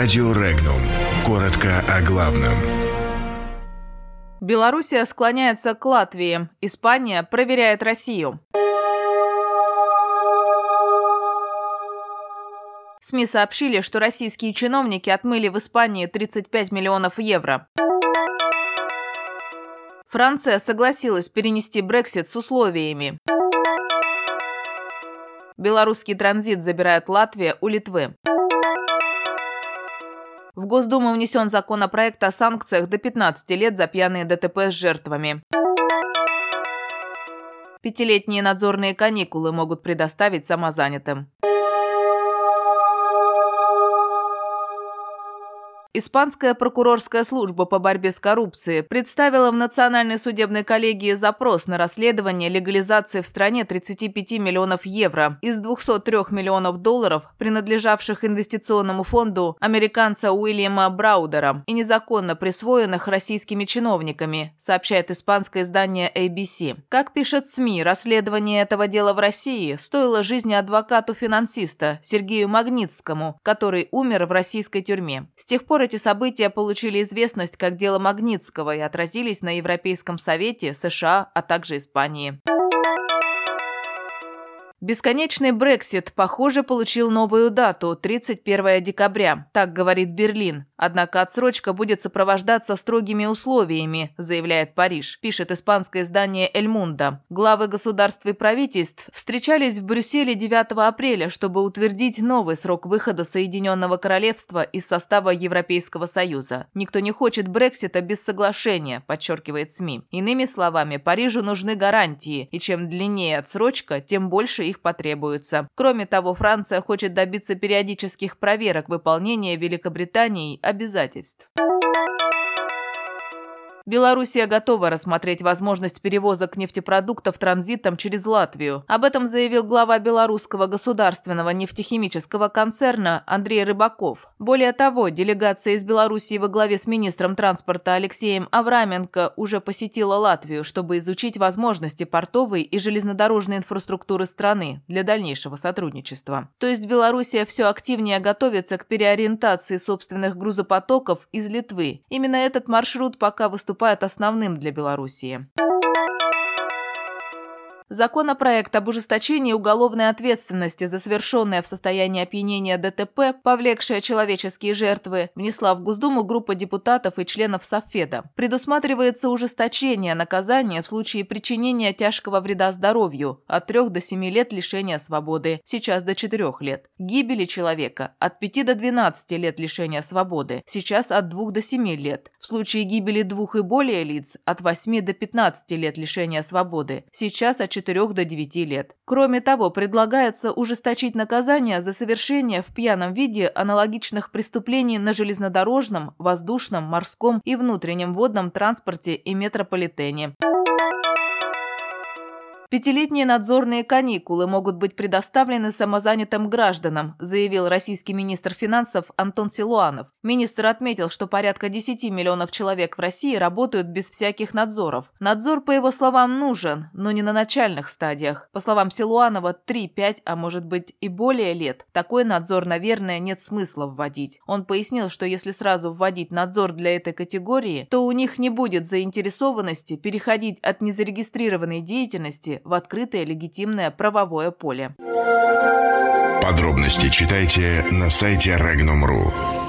Радио Регнум. Коротко о главном. Белоруссия склоняется к Латвии. Испания проверяет Россию. СМИ сообщили, что российские чиновники отмыли в Испании 35 миллионов евро. Франция согласилась перенести Брексит с условиями. Белорусский транзит забирает Латвия у Литвы. В Госдуму внесен законопроект о санкциях до 15 лет за пьяные ДТП с жертвами. Пятилетние надзорные каникулы могут предоставить самозанятым. Испанская прокурорская служба по борьбе с коррупцией представила в Национальной судебной коллегии запрос на расследование легализации в стране 35 миллионов евро из 203 миллионов долларов, принадлежавших инвестиционному фонду американца Уильяма Браудера и незаконно присвоенных российскими чиновниками, сообщает испанское издание ABC. Как пишет СМИ, расследование этого дела в России стоило жизни адвокату-финансиста Сергею Магнитскому, который умер в российской тюрьме. С тех пор эти события получили известность как дело Магнитского и отразились на Европейском Совете, США, а также Испании. Бесконечный Брексит, похоже, получил новую дату – 31 декабря, так говорит Берлин. Однако отсрочка будет сопровождаться строгими условиями, заявляет Париж, пишет испанское издание «Эль Мунда». Главы государств и правительств встречались в Брюсселе 9 апреля, чтобы утвердить новый срок выхода Соединенного Королевства из состава Европейского Союза. Никто не хочет Брексита без соглашения, подчеркивает СМИ. Иными словами, Парижу нужны гарантии, и чем длиннее отсрочка, тем больше их потребуется. Кроме того, Франция хочет добиться периодических проверок выполнения Великобританией обязательств. Белоруссия готова рассмотреть возможность перевозок нефтепродуктов транзитом через Латвию. Об этом заявил глава белорусского государственного нефтехимического концерна Андрей Рыбаков. Более того, делегация из Белоруссии во главе с министром транспорта Алексеем Авраменко уже посетила Латвию, чтобы изучить возможности портовой и железнодорожной инфраструктуры страны для дальнейшего сотрудничества. То есть Белоруссия все активнее готовится к переориентации собственных грузопотоков из Литвы. Именно этот маршрут пока выступает выступает основным для Белоруссии. Законопроект об ужесточении уголовной ответственности за совершенное в состоянии опьянения ДТП, повлекшее человеческие жертвы, внесла в Госдуму группа депутатов и членов Совфеда. Предусматривается ужесточение наказания в случае причинения тяжкого вреда здоровью от 3 до 7 лет лишения свободы, сейчас до 4 лет. Гибели человека от 5 до 12 лет лишения свободы, сейчас от 2 до 7 лет. В случае гибели двух и более лиц от 8 до 15 лет лишения свободы, сейчас от 4 до 9 лет. Кроме того, предлагается ужесточить наказание за совершение в пьяном виде аналогичных преступлений на железнодорожном, воздушном, морском и внутреннем водном транспорте и метрополитене. Пятилетние надзорные каникулы могут быть предоставлены самозанятым гражданам, заявил российский министр финансов Антон Силуанов. Министр отметил, что порядка 10 миллионов человек в России работают без всяких надзоров. Надзор, по его словам, нужен, но не на начальных стадиях. По словам Силуанова, 3-5, а может быть и более лет, такой надзор, наверное, нет смысла вводить. Он пояснил, что если сразу вводить надзор для этой категории, то у них не будет заинтересованности переходить от незарегистрированной деятельности в открытое легитимное правовое поле. Подробности читайте на сайте Regnum.ru.